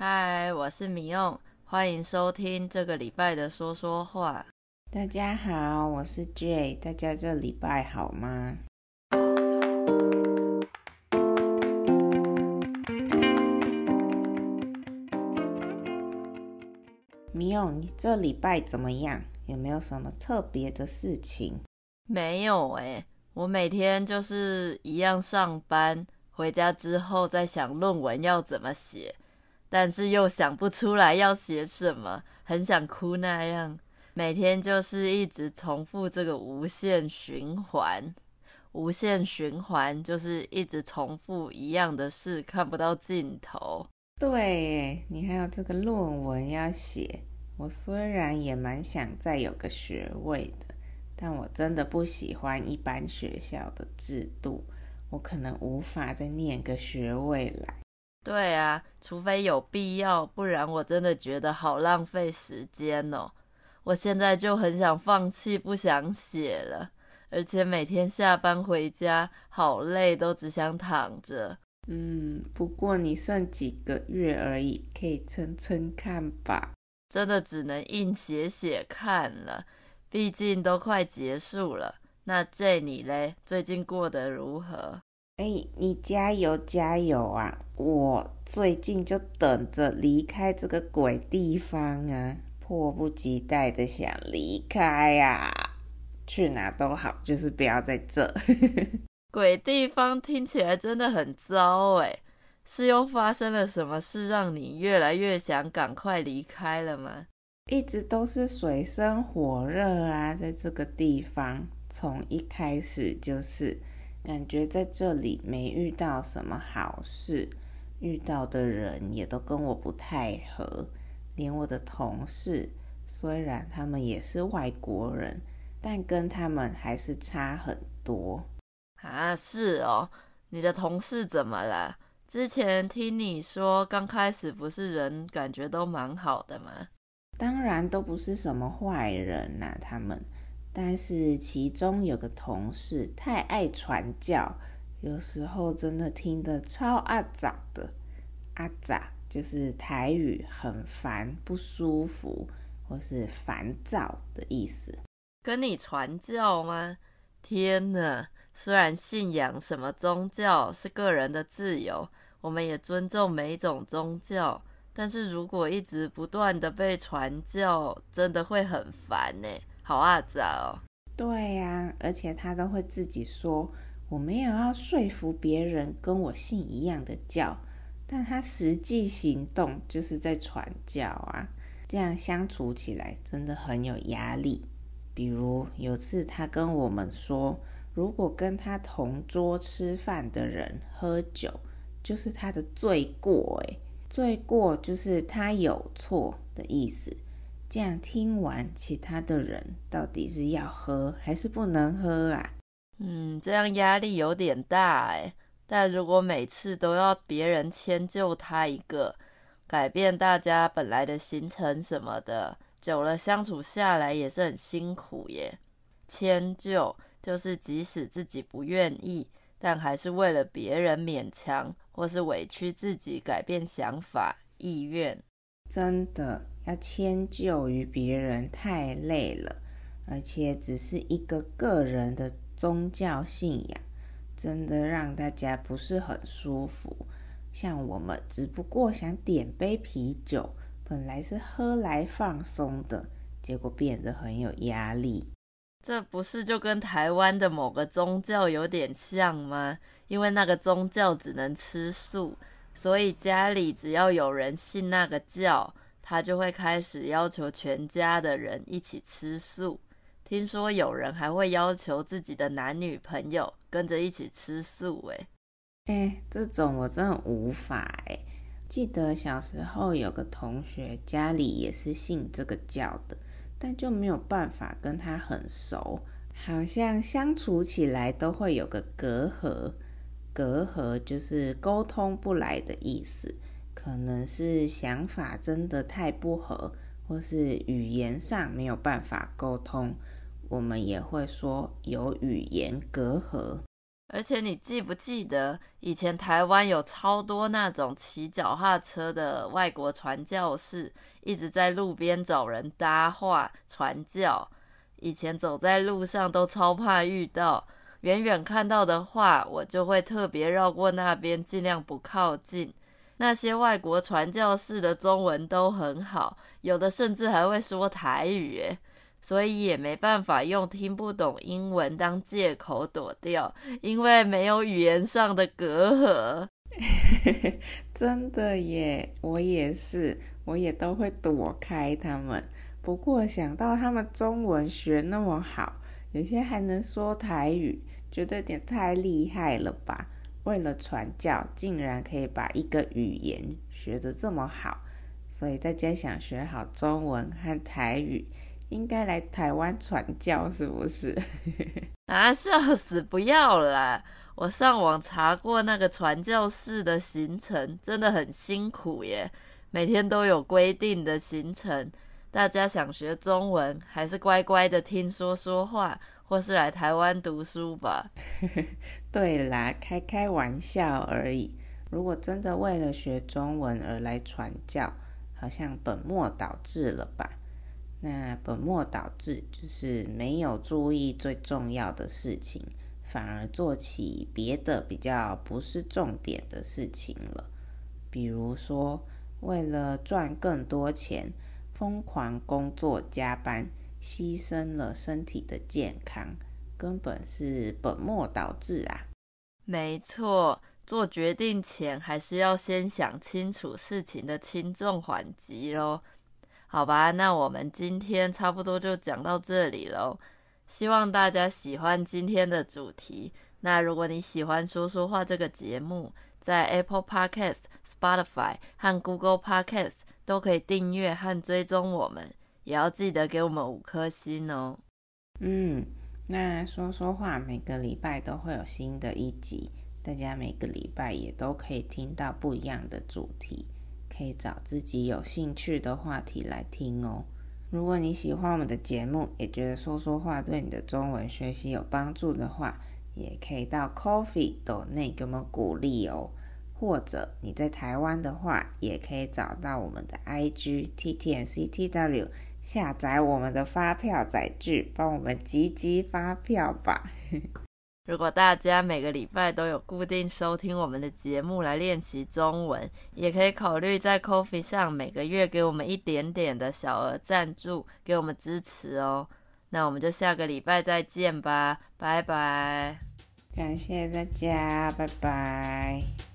嗨，我是米用，欢迎收听这个礼拜的说说话。大家好，我是 Jay，大家这礼拜好吗？米用，你这礼拜怎么样？有没有什么特别的事情？没有哎，我每天就是一样上班，回家之后再想论文要怎么写。但是又想不出来要写什么，很想哭那样。每天就是一直重复这个无限循环，无限循环就是一直重复一样的事，看不到尽头。对，你还有这个论文要写。我虽然也蛮想再有个学位的，但我真的不喜欢一般学校的制度，我可能无法再念个学位来。对啊，除非有必要，不然我真的觉得好浪费时间哦。我现在就很想放弃，不想写了，而且每天下班回家好累，都只想躺着。嗯，不过你剩几个月而已，可以撑撑看吧。真的只能硬写写看了，毕竟都快结束了。那 J 你嘞，最近过得如何？哎，你加油加油啊！我最近就等着离开这个鬼地方啊，迫不及待的想离开呀！去哪都好，就是不要在这。鬼地方听起来真的很糟哎，是又发生了什么事让你越来越想赶快离开了吗？一直都是水深火热啊，在这个地方，从一开始就是。感觉在这里没遇到什么好事，遇到的人也都跟我不太合，连我的同事，虽然他们也是外国人，但跟他们还是差很多。啊，是哦，你的同事怎么了？之前听你说刚开始不是人感觉都蛮好的吗？当然都不是什么坏人呐，他们。但是其中有个同事太爱传教，有时候真的听得超阿杂的。阿杂就是台语很烦、不舒服或是烦躁的意思。跟你传教吗？天哪！虽然信仰什么宗教是个人的自由，我们也尊重每一种宗教，但是如果一直不断的被传教，真的会很烦呢。好阿杂哦，对呀，而且他都会自己说，我没有要说服别人跟我信一样的教，但他实际行动就是在传教啊，这样相处起来真的很有压力。比如有次他跟我们说，如果跟他同桌吃饭的人喝酒，就是他的罪过，诶，罪过就是他有错的意思。这样听完，其他的人到底是要喝还是不能喝啊？嗯，这样压力有点大哎。但如果每次都要别人迁就他一个，改变大家本来的行程什么的，久了相处下来也是很辛苦耶。迁就就是即使自己不愿意，但还是为了别人勉强，或是委屈自己改变想法意愿。真的。要迁就于别人太累了，而且只是一个个人的宗教信仰，真的让大家不是很舒服。像我们只不过想点杯啤酒，本来是喝来放松的，结果变得很有压力。这不是就跟台湾的某个宗教有点像吗？因为那个宗教只能吃素，所以家里只要有人信那个教。他就会开始要求全家的人一起吃素，听说有人还会要求自己的男女朋友跟着一起吃素。诶，哎，这种我真的无法诶。记得小时候有个同学家里也是信这个教的，但就没有办法跟他很熟，好像相处起来都会有个隔阂，隔阂就是沟通不来的意思。可能是想法真的太不合，或是语言上没有办法沟通，我们也会说有语言隔阂。而且你记不记得，以前台湾有超多那种骑脚踏车的外国传教士，一直在路边找人搭话传教。以前走在路上都超怕遇到，远远看到的话，我就会特别绕过那边，尽量不靠近。那些外国传教士的中文都很好，有的甚至还会说台语，所以也没办法用听不懂英文当借口躲掉，因为没有语言上的隔阂。真的耶，我也是，我也都会躲开他们。不过想到他们中文学那么好，有些还能说台语，觉得有点太厉害了吧。为了传教，竟然可以把一个语言学得这么好，所以大家想学好中文和台语，应该来台湾传教，是不是？啊，笑死！不要啦！我上网查过那个传教士的行程，真的很辛苦耶，每天都有规定的行程。大家想学中文，还是乖乖的听说说话。或是来台湾读书吧。对啦，开开玩笑而已。如果真的为了学中文而来传教，好像本末倒置了吧？那本末倒置就是没有注意最重要的事情，反而做起别的比较不是重点的事情了。比如说，为了赚更多钱，疯狂工作加班。牺牲了身体的健康，根本是本末倒置啊！没错，做决定前还是要先想清楚事情的轻重缓急喽。好吧，那我们今天差不多就讲到这里喽。希望大家喜欢今天的主题。那如果你喜欢说说话这个节目，在 Apple Podcast、Spotify 和 Google Podcast 都可以订阅和追踪我们。也要记得给我们五颗星哦。嗯，那说说话每个礼拜都会有新的一集，大家每个礼拜也都可以听到不一样的主题，可以找自己有兴趣的话题来听哦。如果你喜欢我们的节目，也觉得说说话对你的中文学习有帮助的话，也可以到 Coffee 豆内给我们鼓励哦。或者你在台湾的话，也可以找到我们的 IG T T N C T W。下载我们的发票载具，帮我们集集发票吧。如果大家每个礼拜都有固定收听我们的节目来练习中文，也可以考虑在 Coffee 上每个月给我们一点点的小额赞助，给我们支持哦。那我们就下个礼拜再见吧，拜拜。感谢大家，拜拜。